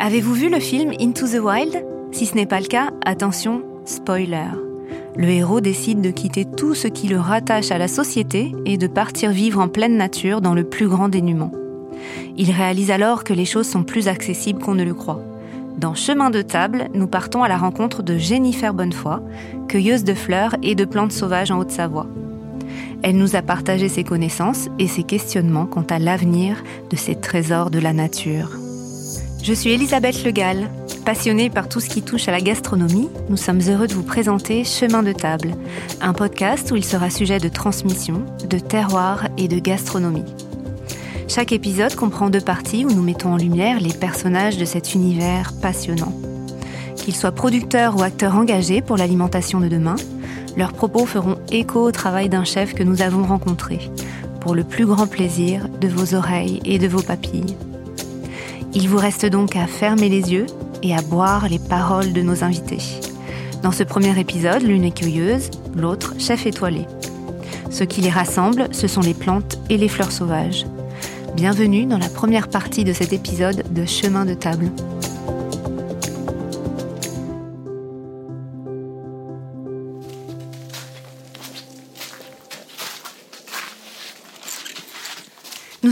Avez-vous vu le film Into the Wild? Si ce n'est pas le cas, attention, spoiler. Le héros décide de quitter tout ce qui le rattache à la société et de partir vivre en pleine nature dans le plus grand dénuement. Il réalise alors que les choses sont plus accessibles qu'on ne le croit. Dans Chemin de table, nous partons à la rencontre de Jennifer Bonnefoy, cueilleuse de fleurs et de plantes sauvages en Haute-Savoie. Elle nous a partagé ses connaissances et ses questionnements quant à l'avenir de ces trésors de la nature. Je suis Elisabeth Legal. Passionnée par tout ce qui touche à la gastronomie, nous sommes heureux de vous présenter Chemin de table, un podcast où il sera sujet de transmission, de terroir et de gastronomie. Chaque épisode comprend deux parties où nous mettons en lumière les personnages de cet univers passionnant. Qu'ils soient producteurs ou acteurs engagés pour l'alimentation de demain, leurs propos feront écho au travail d'un chef que nous avons rencontré, pour le plus grand plaisir de vos oreilles et de vos papilles. Il vous reste donc à fermer les yeux et à boire les paroles de nos invités. Dans ce premier épisode, l'une est cueilleuse, l'autre chef étoilé. Ce qui les rassemble, ce sont les plantes et les fleurs sauvages. Bienvenue dans la première partie de cet épisode de Chemin de table.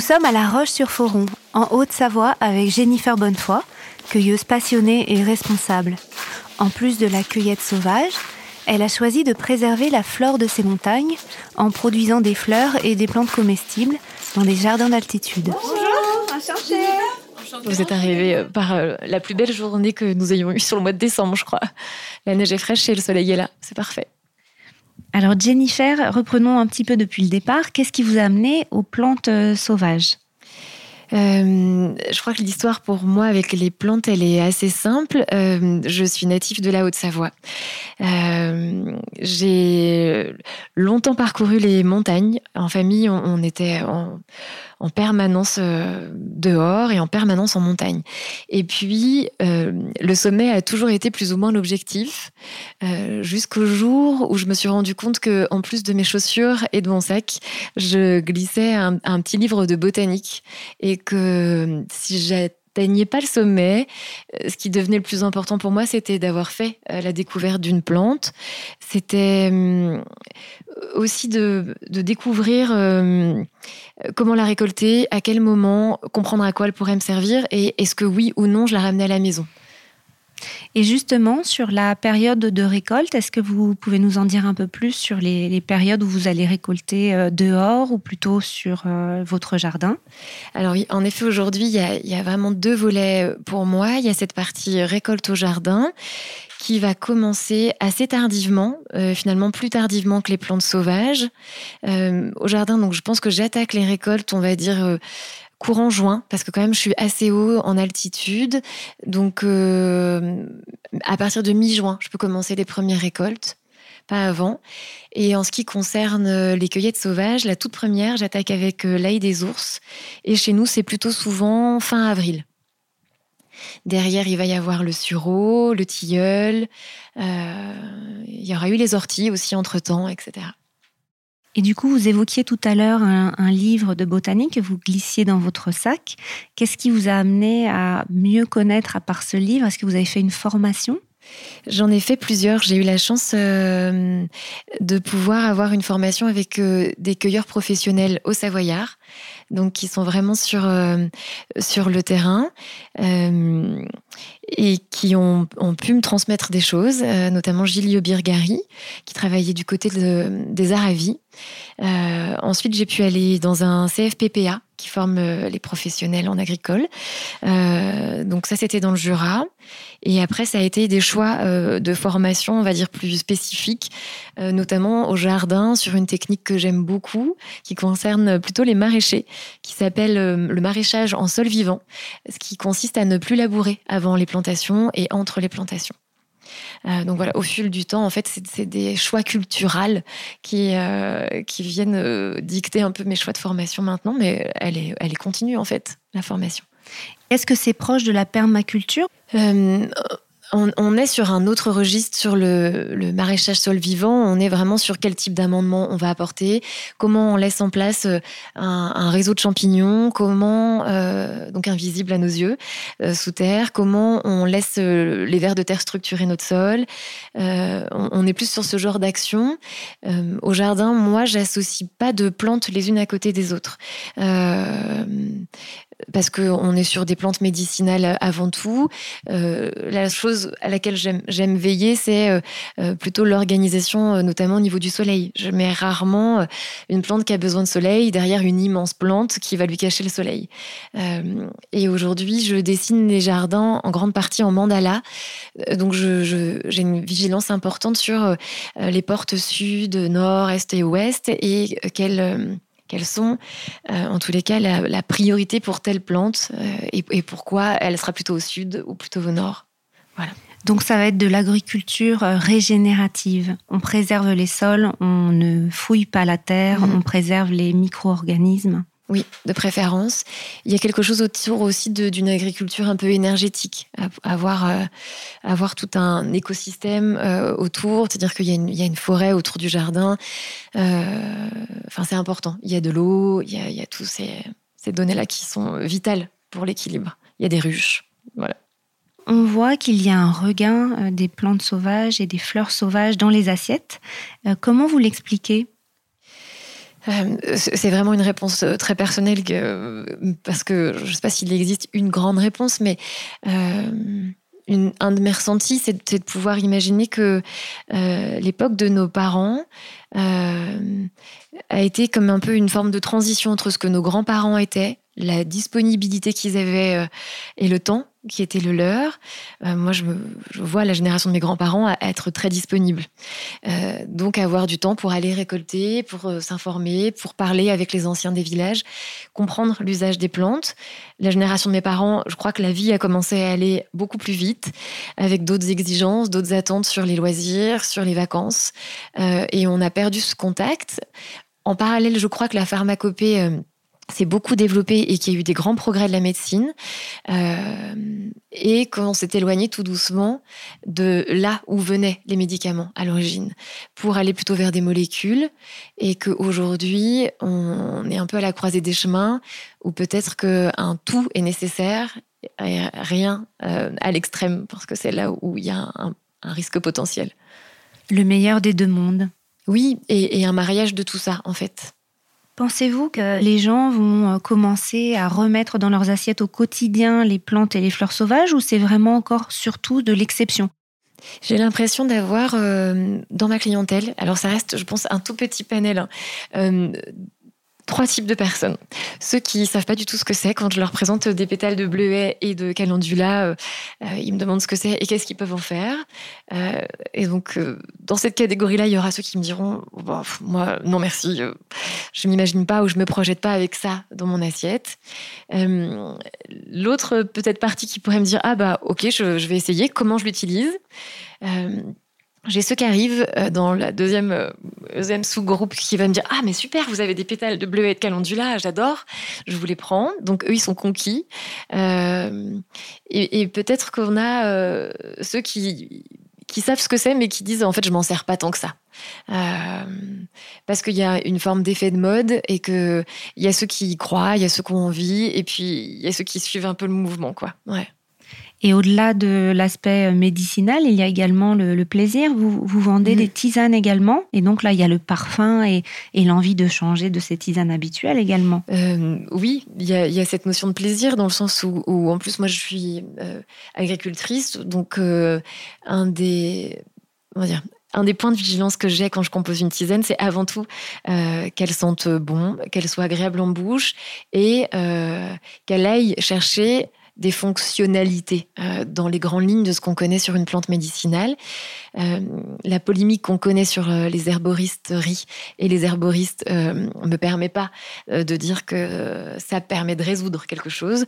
Sommes à La Roche-sur-Foron, en Haute-Savoie, avec Jennifer Bonnefoy, cueilleuse passionnée et responsable. En plus de la cueillette sauvage, elle a choisi de préserver la flore de ces montagnes en produisant des fleurs et des plantes comestibles dans des jardins d'altitude. Bonjour, enchantée. Vous êtes arrivé euh, par euh, la plus belle journée que nous ayons eue sur le mois de décembre, je crois. La neige est fraîche et le soleil est là. C'est parfait. Alors Jennifer, reprenons un petit peu depuis le départ. Qu'est-ce qui vous a amené aux plantes euh, sauvages? Euh, je crois que l'histoire pour moi avec les plantes, elle est assez simple. Euh, je suis native de la Haute-Savoie. J'ai longtemps parcouru les montagnes. En famille, on, on était en, en permanence euh, dehors et en permanence en montagne. Et puis, euh, le sommet a toujours été plus ou moins l'objectif, euh, jusqu'au jour où je me suis rendu compte que, en plus de mes chaussures et de mon sac, je glissais un, petit livre de botanique et que si j'atteignais pas le sommet. Ce qui devenait le plus important pour moi, c'était d'avoir fait la découverte d'une plante. C'était hum, aussi de, découvrir euh, comment la récolter, à quel moment, comprendre à quoi elle pourrait me servir et est-ce que oui ou non je la ramenais à la maison. Et justement, sur la période de récolte, est-ce que vous pouvez nous en dire un peu plus sur les, périodes où vous allez récolter euh, dehors ou plutôt sur euh, votre jardin? Alors oui, en effet, aujourd'hui, il y, a vraiment deux volets pour moi. Il y a cette partie récolte au jardin qui va commencer assez tardivement, euh, finalement plus tardivement que les plantes sauvages. Euh, au jardin, donc je pense que j'attaque les récoltes, on va dire euh, courant juin, parce que quand même je suis assez haut en altitude. Donc euh, à partir de mi-juin, je peux commencer les premières récoltes pas avant. Et en ce qui concerne les cueillettes sauvages, la toute première, j'attaque avec l'ail des ours. Et chez nous, c'est plutôt souvent fin avril. Derrière, il va y avoir le sureau, le tilleul. Euh, il y aura eu les orties aussi entre-temps, etc. Et du coup, vous évoquiez tout à l'heure un, livre de botanique que vous glissiez dans votre sac. Qu'est-ce qui vous a amené à mieux connaître à part ce livre? Est-ce que vous avez fait une formation? J'en ai fait plusieurs. J'ai eu la chance euh, de pouvoir avoir une formation avec euh, des cueilleurs professionnels au Savoyard, donc qui sont vraiment sur, euh, sur le terrain euh, et qui ont, ont, pu me transmettre des choses, euh, notamment Gilio Birgari, qui travaillait du côté de, des Aravis. ensuite, j'ai pu aller dans un CFPPA qui forme les professionnels en agricole. donc ça, c'était dans le Jura. Et après, ça a été des choix euh, de formation, on va dire, plus spécifiques, euh, notamment au jardin, sur une technique que j'aime beaucoup, qui concerne plutôt les maraîchers, qui s'appelle euh, le maraîchage en sol vivant, ce qui consiste à ne plus labourer avant les plantations et entre les plantations. Euh, donc voilà, au fil du temps, en fait, c'est des choix culturels qui, euh, qui viennent euh, dicter un peu mes choix de formation maintenant, mais elle est, elle est continue, en fait, la formation. Est-ce que c'est proche de la permaculture? Euh, on, est sur un autre registre sur le, maraîchage sol vivant. On est vraiment sur quel type d'amendement on va apporter, comment on laisse en place euh, un, réseau de champignons, comment, euh, donc invisible à nos yeux, euh, sous terre, comment on laisse les vers de terre structurer notre sol. on, est plus sur ce genre d'action. au jardin, moi, j'associe pas de plantes les unes à côté des autres parce qu'on est sur des plantes médicinales avant tout. Euh, la chose à laquelle j'aime veiller, c'est euh, euh, plutôt l'organisation, notamment au niveau du soleil. Je mets rarement une plante qui a besoin de soleil derrière une immense plante qui va lui cacher le soleil. et aujourd'hui, je dessine les jardins en grande partie en mandala. Donc, j'ai une vigilance importante sur les portes sud, nord, est et ouest et quelles quelles sont, euh, en tous les cas, la, priorité pour telle plante euh, et, pourquoi elle sera plutôt au sud ou plutôt au nord. Voilà. Donc ça va être de l'agriculture euh, régénérative. On préserve les sols, on ne fouille pas la terre, mmh. on préserve les micro-organismes. Oui, de préférence. Il y a quelque chose autour aussi d'une agriculture un peu énergétique, avoir, euh, avoir tout un écosystème euh, autour, c'est-à-dire qu'il y, a une forêt autour du jardin. Euh, enfin, c'est important. Il y a de l'eau, il, y a tous ces, ces données-là qui sont vitales pour l'équilibre. Il y a des ruches. Voilà. On voit qu'il y a un regain des plantes sauvages et des fleurs sauvages dans les assiettes. Comment vous l'expliquez? euh, c'est vraiment une réponse euh, très personnelle parce que je ne sais pas s'il existe une grande réponse, mais euh, un de mes ressentis, c'est de, pouvoir imaginer que l'époque de nos parents a été comme un peu une forme de transition entre ce que nos grands-parents étaient, la disponibilité qu'ils avaient et le temps qui était le leur. Euh, moi, je, vois la génération de mes grands-parents être très disponible. Euh, donc, avoir du temps pour aller récolter, pour euh, s'informer, pour parler avec les anciens des villages, comprendre l'usage des plantes. La génération de mes parents, je crois que la vie a commencé à aller beaucoup plus vite, avec d'autres exigences, d'autres attentes sur les loisirs, sur les vacances. et on a perdu ce contact. En parallèle, je crois que la pharmacopée s'est beaucoup développé et qu'il y a eu des grands progrès de la médecine euh, et qu'on s'est éloigné tout doucement de là où venaient les médicaments à l'origine pour aller plutôt vers des molécules et qu'aujourd'hui on est un peu à la croisée des chemins où peut-être qu'un tout est nécessaire et rien euh, à l'extrême parce que c'est là où il y a un, risque potentiel. Le meilleur des deux mondes. Oui, et un mariage de tout ça en fait. Pensez-vous que les gens vont euh, commencer à remettre dans leurs assiettes au quotidien les plantes et les fleurs sauvages ou c'est vraiment encore surtout de l'exception? J'ai l'impression d'avoir euh, dans ma clientèle, alors ça reste, je pense, un tout petit panel, hein, euh, trois types de personnes. Ceux qui savent pas du tout ce que c'est, quand je leur présente des pétales de bleuet et de calendula, euh, euh, ils me demandent ce que c'est et qu'est-ce qu'ils peuvent en faire. Euh, et donc, dans cette catégorie-là, il y aura ceux qui me diront bah, Moi, non merci, je m'imagine pas ou je me projette pas avec ça dans mon assiette. L'autre, peut-être partie qui pourrait me dire Ah, bah, ok, je vais essayer, comment je l'utilise j'ai ceux qui arrivent euh, dans la deuxième, euh, deuxième sous-groupe qui va me dire Ah, mais super, vous avez des pétales de bleuet et de calendula, j'adore, je vous les prends. Donc, eux, ils sont conquis. Euh, et, peut-être qu'on a ceux qui, qui savent ce que c'est, mais qui disent En fait, je m'en sers pas tant que ça. parce qu'il y a une forme d'effet de mode et qu'il y a ceux qui y croient, il y a ceux qui ont envie, et puis il y a ceux qui suivent un peu le mouvement, quoi. Ouais. Et au-delà de l'aspect euh, médicinal, il y a également le, plaisir. Vous, vous vendez mm. des tisanes également. Et donc là, il y a le parfum et, l'envie de changer de ces tisanes habituelles également. Euh, oui, il y, a, cette notion de plaisir dans le sens où, en plus, moi, je suis euh, agricultrice. Donc, un des... dire, un des points de vigilance que j'ai quand je compose une tisane, c'est avant tout qu'elle sente bon, qu'elle soit agréable en bouche et qu'elle aille chercher des fonctionnalités euh, dans les grandes lignes de ce qu'on connaît sur une plante médicinale. Euh, la polémique qu'on connaît sur euh, les herboristeries et les herboristes ne me permet pas de dire que ça permet de résoudre quelque chose.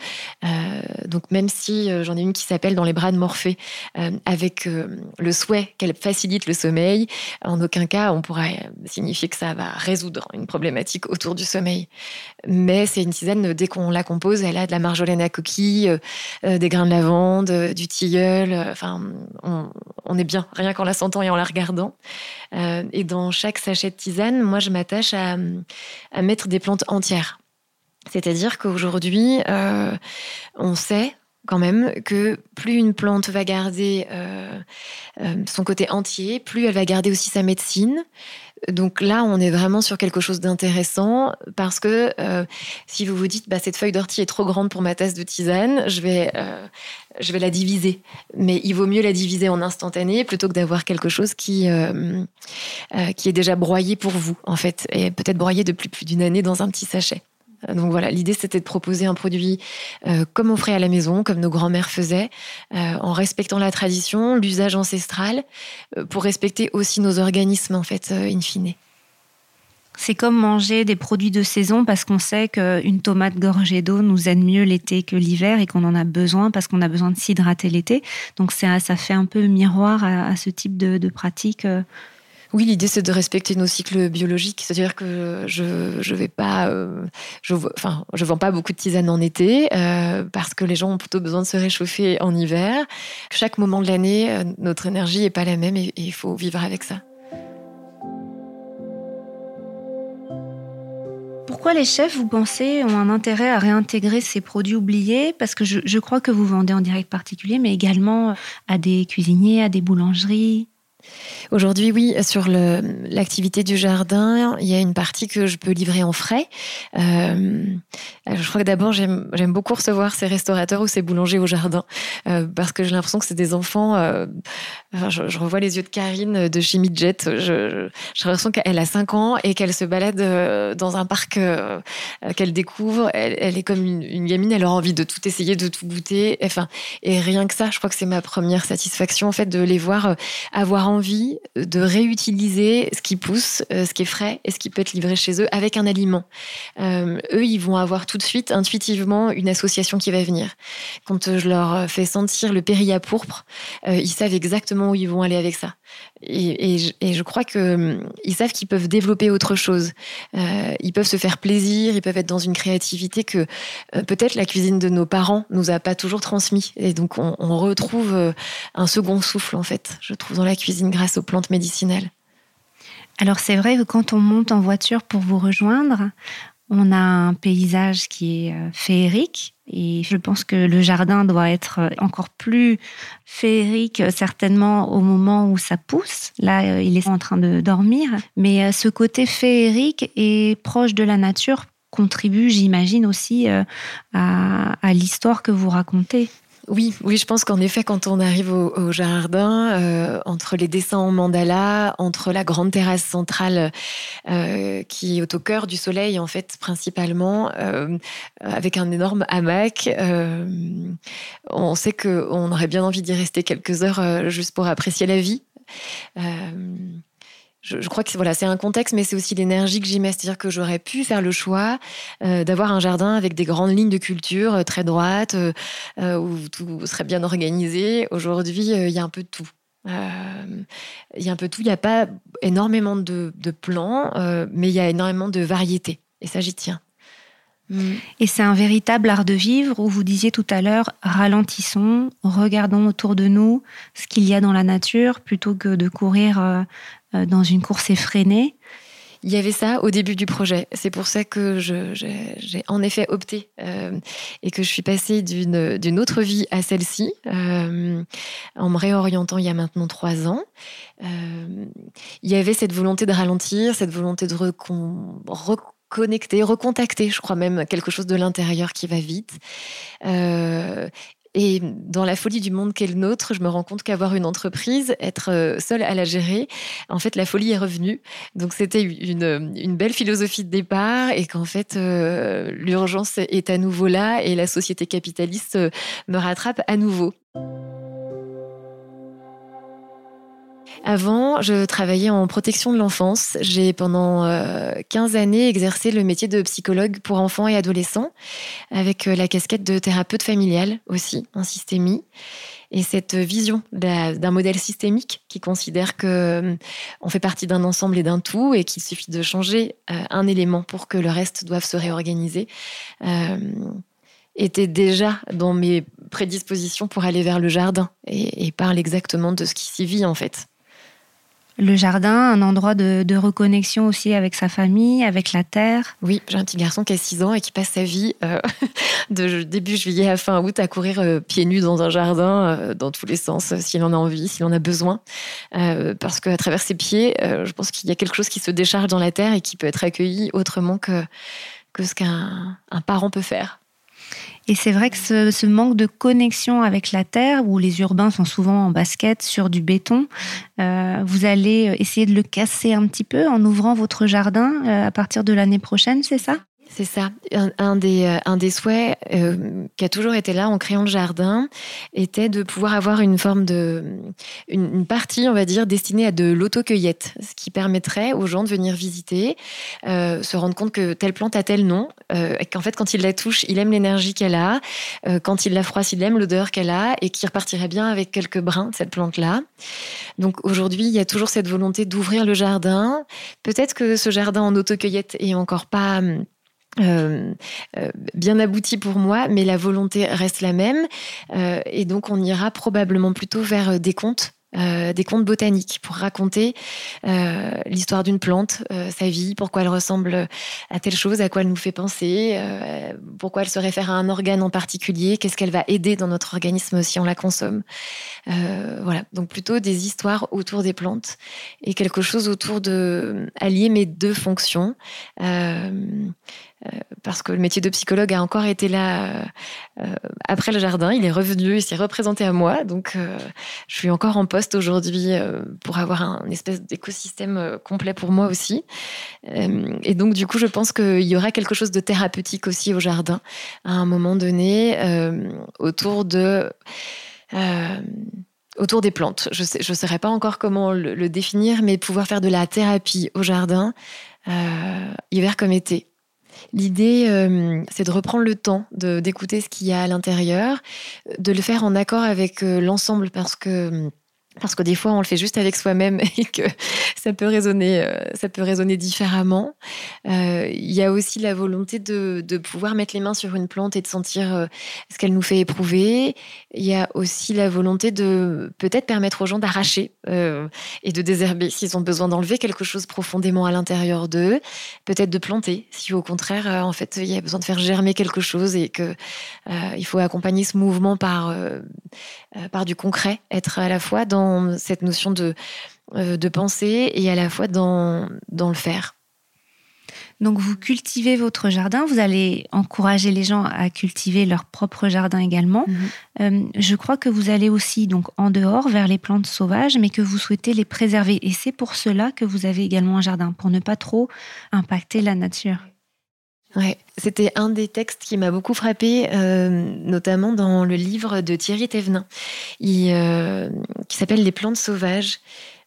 donc même si j'en ai une qui s'appelle Dans les bras de Morphée, avec le souhait qu'elle facilite le sommeil, en aucun cas on pourrait signifier que ça va résoudre une problématique autour du sommeil. Mais c'est une tisane, dès qu'on la compose, elle a de la marjolaine à coquille, des grains de lavande, du tilleul. Enfin, on, est bien, rien qu'en la sentant et en la regardant. et dans chaque sachet de tisane, moi, je m'attache à, à mettre des plantes entières. C'est-à-dire qu'aujourd'hui, on sait quand même que plus une plante va garder euh, euh, son côté entier, plus elle va garder aussi sa médecine. Donc là, on est vraiment sur quelque chose d'intéressant parce que euh, si vous vous dites, bah, cette feuille d'ortie est trop grande pour ma tasse de tisane, je vais, je vais la diviser. Mais il vaut mieux la diviser en instantané plutôt que d'avoir quelque chose qui, qui est déjà broyé pour vous, en fait, et peut-être broyé depuis plus d'une année dans un petit sachet. Donc voilà, l'idée c'était de proposer un produit euh, comme on ferait à la maison, comme nos grands-mères faisaient, euh, en respectant la tradition, l'usage ancestral, euh, pour respecter aussi nos organismes en fait, in fine. C'est comme manger des produits de saison parce qu'on sait qu'une tomate gorgée d'eau nous aide mieux l'été que l'hiver et qu'on en a besoin parce qu'on a besoin de s'hydrater l'été. Donc ça, fait un peu miroir à, ce type de pratique oui, l'idée c'est de respecter nos cycles biologiques, c'est-à-dire que je je vais pas, euh, je enfin je vends pas beaucoup de tisanes en été euh, parce que les gens ont plutôt besoin de se réchauffer en hiver. Chaque moment de l'année, euh, notre énergie est pas la même et il faut vivre avec ça. Pourquoi les chefs, vous pensez, ont un intérêt à réintégrer ces produits oubliés? Parce que je, je crois que vous vendez en direct particulier, mais également à des cuisiniers, à des boulangeries. Aujourd'hui, oui, sur l'activité du jardin, il y a une partie que je peux livrer en frais. Euh, je crois que d'abord, j'aime beaucoup recevoir ces restaurateurs ou ces boulangers au jardin euh, parce que j'ai l'impression que c'est des enfants. Euh, je, revois les yeux de Karine de chez Midget. J'ai l'impression qu'elle a 5 ans et qu'elle se balade dans un parc qu'elle découvre. Elle, est comme une, une, gamine, elle a envie de tout essayer, de tout goûter. Enfin, et rien que ça, je crois que c'est ma première satisfaction en fait de les voir avoir envie de réutiliser ce qui pousse, euh, ce qui est frais et ce qui peut être livré chez eux avec un aliment. Euh, eux, ils vont avoir tout de suite, intuitivement, une association qui va venir. Quand je leur fais sentir le périlla pourpre, euh, ils savent exactement où ils vont aller avec ça. Et, je crois qu'ils savent qu'ils peuvent développer autre chose. ils peuvent se faire plaisir, ils peuvent être dans une créativité que peut-être la cuisine de nos parents nous a pas toujours transmis. Et donc on, retrouve un second souffle en fait, je trouve dans la cuisine grâce aux plantes médicinales. Alors c'est vrai que quand on monte en voiture pour vous rejoindre, on a un paysage qui est euh, féerique et je pense que le jardin doit être euh, encore plus féerique euh, certainement au moment où ça pousse. Là, il est en train de dormir, mais ce côté féerique et proche de la nature contribue, j'imagine, aussi à l'histoire que vous racontez. Oui, oui, je pense qu'en effet, quand on arrive au, jardin, euh, entre les dessins en mandala, entre la grande terrasse centrale euh, qui est au cœur du soleil, en fait, principalement, euh, avec un énorme hamac, on sait qu'on aurait bien envie d'y rester quelques heures juste pour apprécier la vie je, crois que voilà, c'est un contexte, mais c'est aussi l'énergie que j'y mets. C'est-à-dire que j'aurais pu faire le choix euh, d'avoir un jardin avec des grandes lignes de culture euh, très droites, euh, où tout serait bien organisé. Aujourd'hui, il y a un peu de tout. Il y a un peu de tout. Il n'y a pas énormément de, de plans, mais il y a énormément de variétés. Et ça, j'y tiens. Et c'est un véritable art de vivre où vous disiez tout à l'heure, ralentissons, regardons autour de nous ce qu'il y a dans la nature plutôt que de courir euh, euh, dans une course effrénée. Il y avait ça au début du projet. C'est pour ça que j'ai en effet opté euh, et que je suis passée d'une autre vie à celle-ci en me réorientant il y a maintenant trois ans. il y avait cette volonté de ralentir, cette volonté de recon, connecter, recontacter, je crois même quelque chose de l'intérieur qui va vite. Euh, et dans la folie du monde qu'est le nôtre, je me rends compte qu'avoir une entreprise, être euh, seule à la gérer, en fait, la folie est revenue. Donc, c'était une, belle philosophie de départ et qu'en fait, euh, l'urgence est à nouveau là et la société capitaliste me rattrape à nouveau. Avant, je travaillais en protection de l'enfance. J'ai pendant 15 euh, années exercé le métier de psychologue pour enfants et adolescents, avec euh, la casquette de thérapeute familial aussi, en systémie. Et cette vision d'un modèle systémique qui considère que euh, on fait partie d'un ensemble et d'un tout et qu'il suffit de changer un élément pour que le reste doive se réorganiser était déjà dans mes prédispositions pour aller vers le jardin et, parle exactement de ce qui s'y vit en fait le jardin, un endroit de, reconnexion aussi avec sa famille, avec la terre. Oui, j'ai un petit garçon qui a 6 ans et qui passe sa vie euh, de début juillet à fin août à courir euh, pieds nus dans un jardin, euh, dans tous les sens, s'il en a envie, s'il en a besoin. parce qu'à travers ses pieds, je pense qu'il y a quelque chose qui se décharge dans la terre et qui peut être accueilli autrement que, que ce qu'un parent peut faire. Et c'est vrai que ce, manque de connexion avec la terre, où les urbains sont souvent en basket sur du béton, euh, vous allez essayer de le casser un petit peu en ouvrant votre jardin euh, à partir de l'année prochaine, c'est ça? C'est ça. Un, des, euh, un des souhaits euh, qui a toujours été là en créant le jardin était de pouvoir avoir une forme de. une, partie, on va dire, destinée à de l'autocueillette, ce qui permettrait aux gens de venir visiter, euh, se rendre compte que telle plante a tel nom, qu'en fait, quand il la touche, il aime l'énergie qu'elle a, quand il la froisse, il aime l'odeur qu'elle a, et qu'il repartirait bien avec quelques brins de cette plante-là. Donc aujourd'hui, il y a toujours cette volonté d'ouvrir le jardin. Peut-être que ce jardin en autocueillette est encore pas euh, euh, bien abouti pour moi, mais la volonté reste la même. Euh, et donc, on ira probablement plutôt vers des contes euh, des contes botaniques pour raconter euh, l'histoire d'une plante, euh, sa vie, pourquoi elle ressemble à telle chose, à quoi elle nous fait penser, pourquoi elle se réfère à un organe en particulier, qu'est-ce qu'elle va aider dans notre organisme si on la consomme. voilà, donc plutôt des histoires autour des plantes et quelque chose autour de allier mes deux fonctions. Parce que le métier de psychologue a encore été là après le jardin, il est revenu, il s'est représenté à moi, donc je suis encore en poste aujourd'hui euh, pour avoir un espèce d'écosystème euh, complet pour moi aussi. Euh, et donc, du coup, je pense qu'il y aura quelque chose de thérapeutique aussi au jardin à un moment donné autour de autour des plantes. Je ne je saurais pas encore comment le, définir, mais pouvoir faire de la thérapie au jardin, hiver comme été. L'idée, c'est de reprendre le temps d'écouter ce qu'il y a à l'intérieur, de le faire en accord avec l'ensemble, parce que parce que des fois on le fait juste avec soi-même et que ça peut résonner, euh, ça peut résonner différemment. Euh, il y a aussi la volonté de, pouvoir mettre les mains sur une plante et de sentir euh, ce qu'elle nous fait éprouver. Il y a aussi la volonté de peut-être permettre aux gens d'arracher et de désherber s'ils ont besoin d'enlever quelque chose profondément à l'intérieur d'eux. Peut-être de planter si au contraire en fait il y a besoin de faire germer quelque chose et que il faut accompagner ce mouvement par du concret, être à la fois dans cette notion de, euh, de pensée et à la fois dans, dans le faire. Donc vous cultivez votre jardin, vous allez encourager les gens à cultiver leur propre jardin également. Mhm. Euh, je crois que vous allez aussi donc en dehors vers les plantes sauvages, mais que vous souhaitez les préserver. Et c'est pour cela que vous avez également un jardin, pour ne pas trop impacter la nature. C'était un des textes qui m'a beaucoup frappé, euh, notamment dans le livre de Thierry Thévenin, euh, qui s'appelle Les plantes sauvages.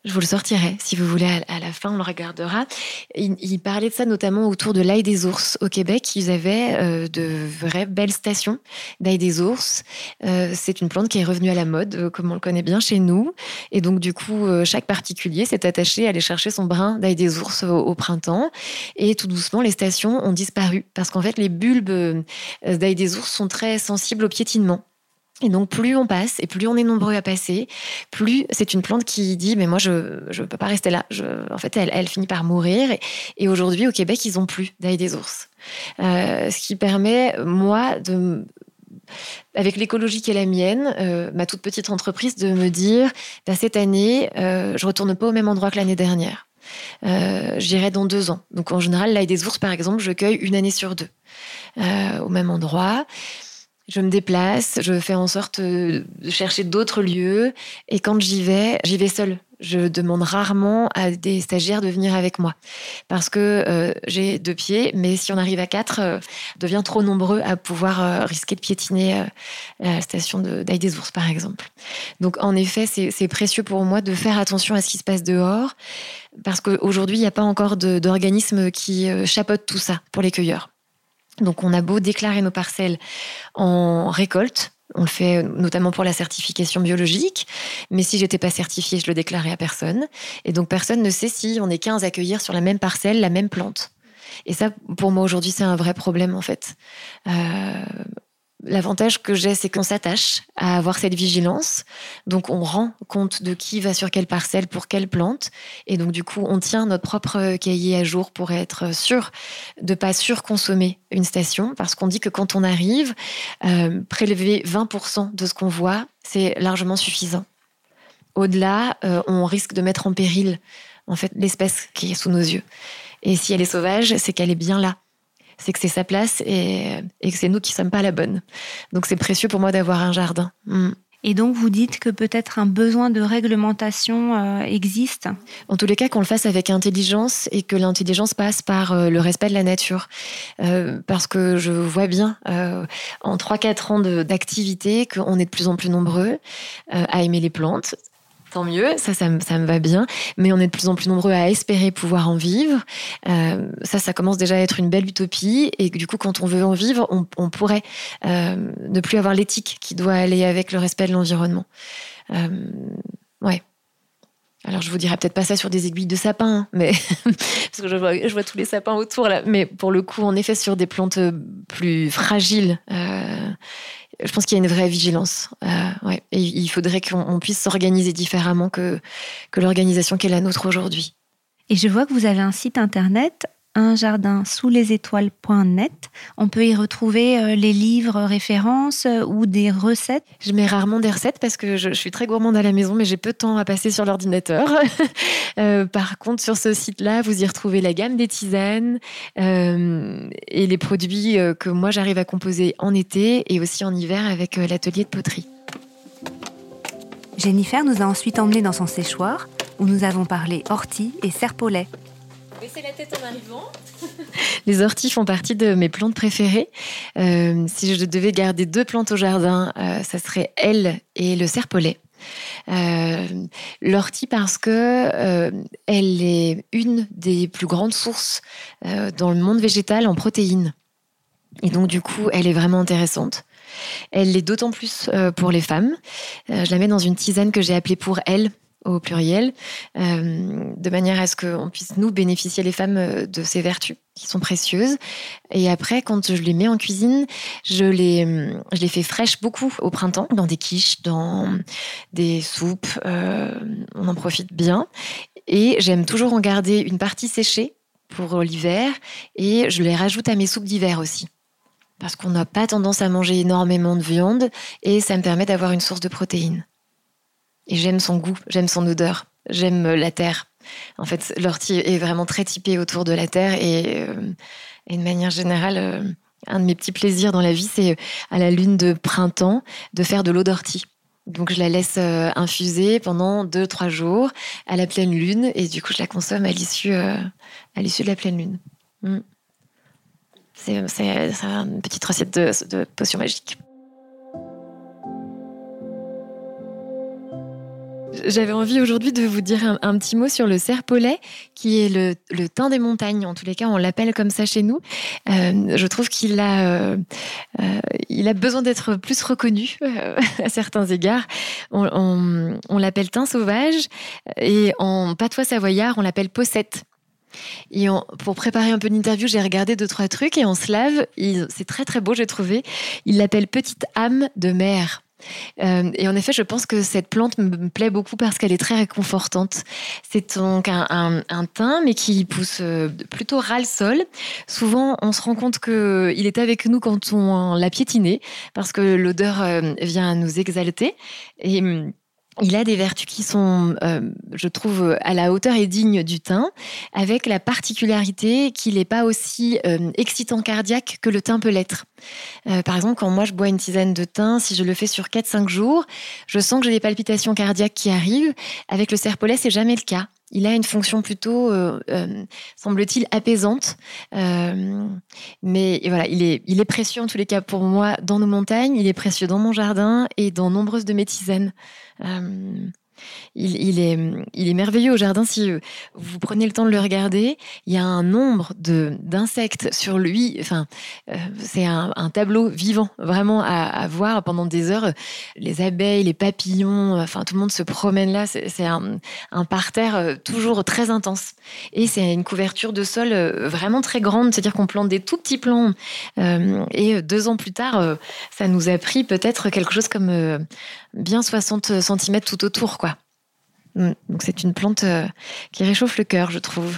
Je vous le sortirai, si vous voulez, à la fin, on le regardera. Il, parlait de ça notamment autour de l'ail des ours. Au Québec, ils avaient euh, de vraies belles stations d'ail des ours. Euh, c'est une plante qui est revenue à la mode, euh, comme on le connaît bien chez nous. Et donc, du coup, chaque particulier s'est attaché à aller chercher son brin d'ail des ours au, printemps. Et tout doucement, les stations ont disparu. Parce qu'en fait, les bulbes d'ail des ours sont très sensibles au piétinement. Et donc, plus on passe et plus on est nombreux à passer, plus c'est une plante qui dit Mais moi, je ne peux pas rester là. Je, en fait, elle, elle finit par mourir. Et, aujourd'hui, au Québec, ils ont plus d'ail des ours. Euh, ce qui permet, moi, de avec l'écologie qui est la mienne, euh, ma toute petite entreprise, de me dire bah, cette année, euh, je retourne pas au même endroit que l'année dernière. Euh, J'irai dans deux ans. Donc en général, l'ail des ours, par exemple, je cueille une année sur deux euh, au même endroit je me déplace, je fais en sorte euh, de chercher d'autres lieux. Et quand j'y vais, j'y vais seule. Je demande rarement à des stagiaires de venir avec moi parce que euh, j'ai deux pieds, mais si on arrive à quatre, euh, devient trop nombreux à pouvoir risquer de piétiner la station d'Aïe des Ours, par exemple. Donc, en effet, c'est précieux pour moi de faire attention à ce qui se passe dehors parce qu'aujourd'hui, il n'y a pas encore d'organisme qui chapeaute tout ça pour les cueilleurs. Donc on a beau déclarer nos parcelles en récolte, on le fait notamment pour la certification biologique, mais si j'étais pas certifiée, je le déclarais à personne. Et donc personne ne sait si on est 15 à cueillir sur la même parcelle la même plante. Et ça, pour moi aujourd'hui, c'est un vrai problème en fait. Euh, L'avantage que j'ai, c'est qu'on s'attache à avoir cette vigilance. Donc, on rend compte de qui va sur quelle parcelle pour quelle plante. Et donc, du coup, on tient notre propre cahier à jour pour être sûr de pas surconsommer une station. Parce qu'on dit que quand on arrive, euh, prélever 20% de ce qu'on voit, c'est largement suffisant. Au-delà, euh, on risque de mettre en péril, en fait, l'espèce qui est sous nos yeux. Et si elle est sauvage, c'est qu'elle est bien là c'est que c'est sa place et, que c'est nous qui sommes pas la bonne. Donc c'est précieux pour moi d'avoir un jardin. Mm. Et donc vous dites que peut-être un besoin de réglementation euh, existe En tous les cas, qu'on le fasse avec intelligence et que l'intelligence passe par euh, le respect de la nature. Euh, parce que je vois bien en 3-4 ans d'activité qu'on est de plus en plus nombreux à aimer les plantes. Tant mieux, ça, ça, me va bien. Mais on est de plus en plus nombreux à espérer pouvoir en vivre. Euh, ça, ça commence déjà à être une belle utopie. Et du coup, quand on veut en vivre, on, pourrait euh, ne plus avoir l'éthique qui doit aller avec le respect de l'environnement. Euh, ouais. Alors, je vous dirais peut-être pas ça sur des aiguilles de sapin, mais parce que je vois, je vois, tous les sapins autour là. Mais pour le coup, en effet, sur des plantes plus fragiles je pense qu'il y a une vraie vigilance. Euh, il faudrait qu'on puisse s'organiser différemment que, que l'organisation qui est la nôtre aujourd'hui. Et je vois que vous avez un site internet un jardin sous les étoiles.net. On peut y retrouver euh, les livres références euh, ou des recettes. Je mets rarement des recettes parce que je, suis très gourmande à la maison, mais j'ai peu de temps à passer sur l'ordinateur. Euh, par contre, sur ce site-là, vous y retrouvez la gamme des tisanes et les produits que moi j'arrive à composer en été et aussi en hiver avec l'atelier de poterie. Jennifer nous a ensuite emmenés dans son séchoir où nous avons parlé ortie et serpolet. La tête en arrivant. Les orties font partie de mes plantes préférées. Euh, si je devais garder deux plantes au jardin, euh, ça serait elle et le serpolet. Euh, L'ortie parce que euh, elle est une des plus grandes sources dans le monde végétal en protéines. Et donc du coup, elle est vraiment intéressante. Elle l'est d'autant plus pour les femmes. je la mets dans une tisane que j'ai appelée pour elle au pluriel, euh, de manière à ce qu'on puisse nous bénéficier les femmes euh, de ces vertus qui sont précieuses. Et après, quand je les mets en cuisine, je les, je les fais fraîches beaucoup au printemps, dans des quiches, dans des soupes. Euh, on en profite bien. Et j'aime toujours en garder une partie séchée pour l'hiver et je les rajoute à mes soupes d'hiver aussi. Parce qu'on n'a pas tendance à manger énormément de viande et ça me permet d'avoir une source de protéines. Et j'aime son goût, j'aime son odeur, j'aime euh, la terre. En fait, l'ortie est vraiment très typée autour de la terre et, euh, de manière générale, euh, un de mes petits plaisirs dans la vie, c'est à la lune de printemps de faire de l'eau d'ortie. Donc je la laisse infuser pendant deux trois jours à la pleine lune et du coup je la consomme à l'issue de la pleine lune. Mm. C'est une petite recette de, de potion magique. J'avais envie aujourd'hui de vous dire un, petit mot sur le serpolet, qui est le, le thym des montagnes. En tous les cas, on l'appelle comme ça chez nous. Euh, je trouve qu'il a, euh, euh, il a besoin d'être plus reconnu à certains égards. On, on, l'appelle thym sauvage et en patois savoyard, on l'appelle possette. Et pour préparer un peu l'interview, j'ai regardé deux, trois trucs et en slave, c'est très très beau, j'ai trouvé. Il l'appelle petite âme de mer. Euh, et en effet, je pense que cette plante me plaît beaucoup parce qu'elle est très réconfortante. C'est donc un, thym, mais qui pousse euh, plutôt ras le sol. Souvent, on se rend compte qu'il est avec nous quand on l'a piétiné, parce que l'odeur euh, vient nous exalter. Hum, il a des vertus qui sont, euh, je trouve, à la hauteur et digne du thym, avec la particularité qu'il n'est pas aussi euh, excitant cardiaque que le thym peut l'être. Euh, par exemple, quand moi je bois une tisane de thym, si je le fais sur 4-5 jours, je sens que j'ai des palpitations cardiaques qui arrivent. Avec le serpolet, c'est jamais le cas. Il a une fonction plutôt, semble-t-il, apaisante. mais voilà, il est, il est précieux en tous les cas pour moi dans nos montagnes, il est précieux dans mon jardin et dans nombreuses de mes tisanes. Il, est, il est merveilleux au jardin si euh, vous prenez le temps de le regarder. Il y a un nombre d'insectes sur lui. Enfin, euh, c'est un, tableau vivant, vraiment à, voir pendant des heures. Les abeilles, les papillons, enfin tout le monde se promène là. C'est un, un, parterre euh, toujours très intense. Et c'est une couverture de sol vraiment très grande, c'est-à-dire qu'on plante des tout petits plants. et deux ans plus tard, ça nous a pris peut-être quelque chose comme bien 60 cm tout autour, quoi. Mm. Donc c'est une plante euh, qui réchauffe le cœur, je trouve.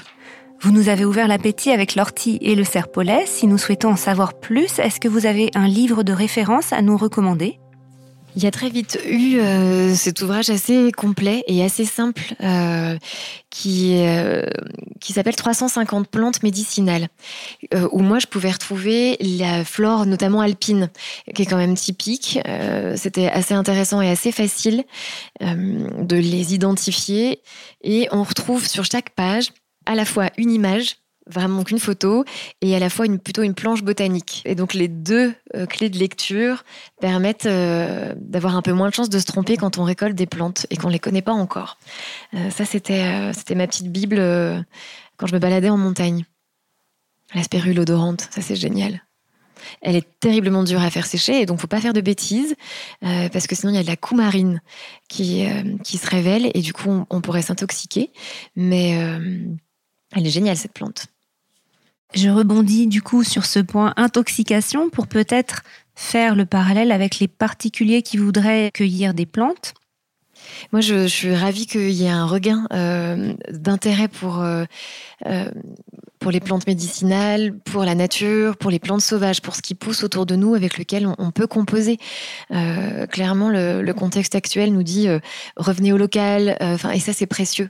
Vous nous avez ouvert l'appétit avec l'ortie et le serpolet. Si nous souhaitons en savoir plus, est-ce que vous avez un livre de référence à nous recommander? Il y a très vite eu euh, cet ouvrage assez complet et assez simple euh, qui, euh, qui s'appelle 350 plantes médicinales, où moi je pouvais retrouver la flore notamment alpine, qui est quand même typique. C'était assez intéressant et assez facile de les identifier. Et on retrouve sur chaque page à la fois une image vraiment qu'une photo et à la fois plutôt une planche botanique. Et donc les deux euh, clés de lecture permettent euh, d'avoir un peu moins de chance de se tromper quand on récolte des plantes et qu'on ne les connaît pas encore. Euh, ça, c'était c'était ma petite Bible quand je me baladais en montagne. La spérule odorante, ça c'est génial. Elle est terriblement dure à faire sécher et donc faut pas faire de bêtises parce que sinon il y a de la coumarine qui, qui se révèle et du coup on pourrait s'intoxiquer. Mais elle est géniale cette plante. Je rebondis du coup sur ce point intoxication pour peut-être faire le parallèle avec les particuliers qui voudraient cueillir des plantes. Moi, je, suis ravie qu'il y ait un regain euh, d'intérêt pour, euh, euh, pour les plantes médicinales, pour la nature, pour les plantes sauvages, pour ce qui pousse autour de nous, avec lequel on, peut composer. Euh, clairement, le, contexte actuel nous dit euh, revenez au local, euh, enfin, et ça c'est précieux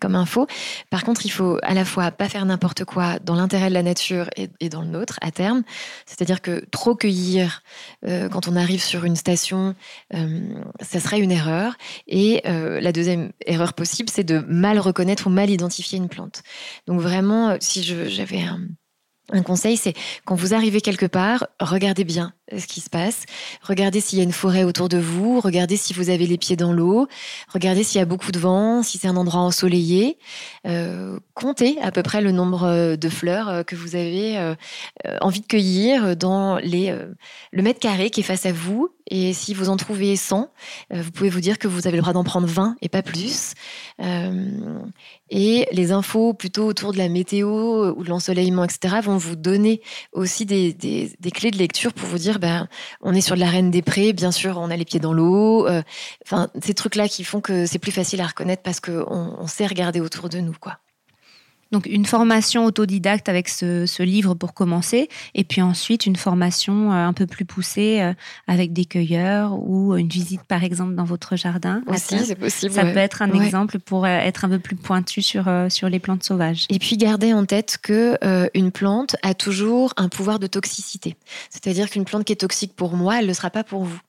comme info. Par contre, il faut à la fois pas faire n'importe quoi dans l'intérêt de la nature et, dans le nôtre à terme. C'est-à-dire que trop cueillir quand on arrive sur une station, ça serait une erreur. Et la deuxième erreur possible, c'est de mal reconnaître ou mal identifier une plante. Donc vraiment, si j'avais un, conseil, c'est quand vous arrivez quelque part, regardez bien ce qui se passe, regardez s'il y a une forêt autour de vous, regardez si vous avez les pieds dans l'eau, regardez s'il y a beaucoup de vent, si c'est un endroit ensoleillé, euh, comptez à peu près le nombre de fleurs euh, que vous avez euh, envie de cueillir dans les, le mètre carré qui est face à vous. Et si vous en trouvez 100, vous pouvez vous dire que vous avez le droit d'en prendre 20 et pas plus. Et les infos plutôt autour de la météo ou de l'ensoleillement, etc., vont vous donner aussi des, clés de lecture pour vous dire, ben, on est sur de la reine des prés, bien sûr, on a les pieds dans l'eau. Euh, enfin, ces trucs-là qui font que c'est plus facile à reconnaître parce qu'on on sait regarder autour de nous, quoi. Donc une formation autodidacte avec ce, livre pour commencer, et puis ensuite une formation euh, un peu plus poussée euh, avec des cueilleurs ou une visite par exemple dans votre jardin. Aussi, c'est possible. Ça peut être un exemple pour euh, être un peu plus pointu sur, sur les plantes sauvages. Et puis garder en tête que une plante a toujours un pouvoir de toxicité. C'est-à-dire qu'une plante qui est toxique pour moi, elle ne le sera pas pour vous.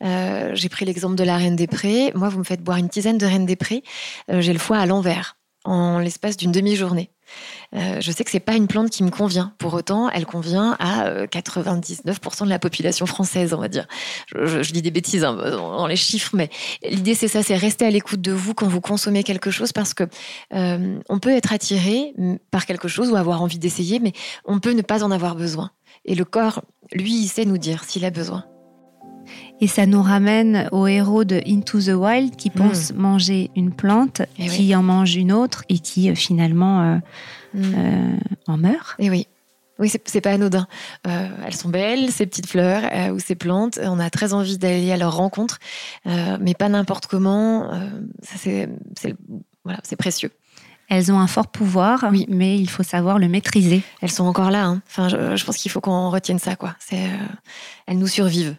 J'ai pris l'exemple de la reine des prés. Moi, vous me faites boire une tisane de reine des prés, j'ai le foie à l'envers en l'espace d'une demi-journée. Euh, je sais que c'est pas une plante qui me convient. Pour autant, elle convient à 99% euh, de la population française, on va dire. Je, dis des bêtises hein, dans les chiffres, mais l'idée c'est ça, c'est rester à l'écoute de vous quand vous consommez quelque chose, parce que euh, on peut être attiré par quelque chose ou avoir envie d'essayer, mais on peut ne pas en avoir besoin. Et le corps, lui, il sait nous dire s'il a besoin. Et ça nous ramène au héros de Into the Wild qui hmm. pense manger une plante, eh qui en mange une autre et qui euh, finalement euh, hmm. euh, en meurt. Et eh oui. Oui, c'est pas anodin. elles sont belles, ces petites fleurs ou ces plantes. On a très envie d'aller à leur rencontre, mais pas n'importe comment. c'est voilà, précieux. Elles ont un fort pouvoir, oui. mais il faut savoir le maîtriser. Elles sont encore là. Hein. Enfin, je, pense qu'il faut qu'on retienne ça. Quoi. elles nous survivent.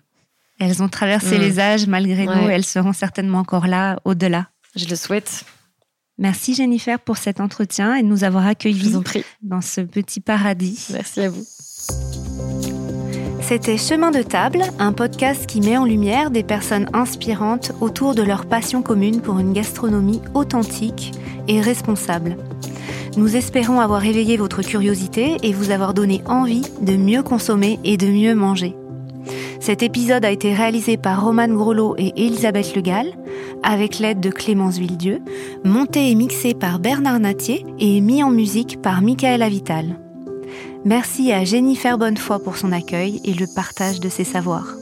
Elles ont traversé mm. les âges malgré nous et elles seront certainement encore là au-delà. Je le souhaite. Merci Jennifer pour cet entretien et de nous avoir accueillis dans ce petit paradis. Merci à vous. C'était Chemin de table, un podcast qui met en lumière des personnes inspirantes autour de leur passion commune pour une gastronomie authentique et responsable. Nous espérons avoir éveillé votre curiosité et vous avoir donné envie de mieux consommer et de mieux manger. Cet épisode a été réalisé par Romane Grelot et Elisabeth Legal, avec l'aide de Clémence Villedieu, monté et mixé par Bernard Natier et mis en musique par Michael Avital. Merci à Jennifer Bonnefoy pour son accueil et le partage de ses savoirs.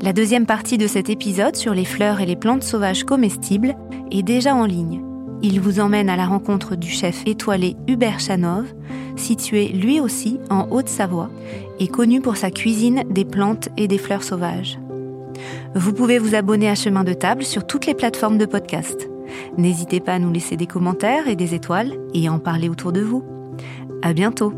La deuxième partie de cet épisode sur les fleurs et les plantes sauvages comestibles est déjà en ligne. Il vous emmène à la rencontre du chef étoilé Hubert Chanov, situé lui aussi en Haute-Savoie et connu pour sa cuisine des plantes et des fleurs sauvages. Vous pouvez vous abonner à Chemin de Table sur toutes les plateformes de podcast. N'hésitez pas à nous laisser des commentaires et des étoiles et à en parler autour de vous. À bientôt!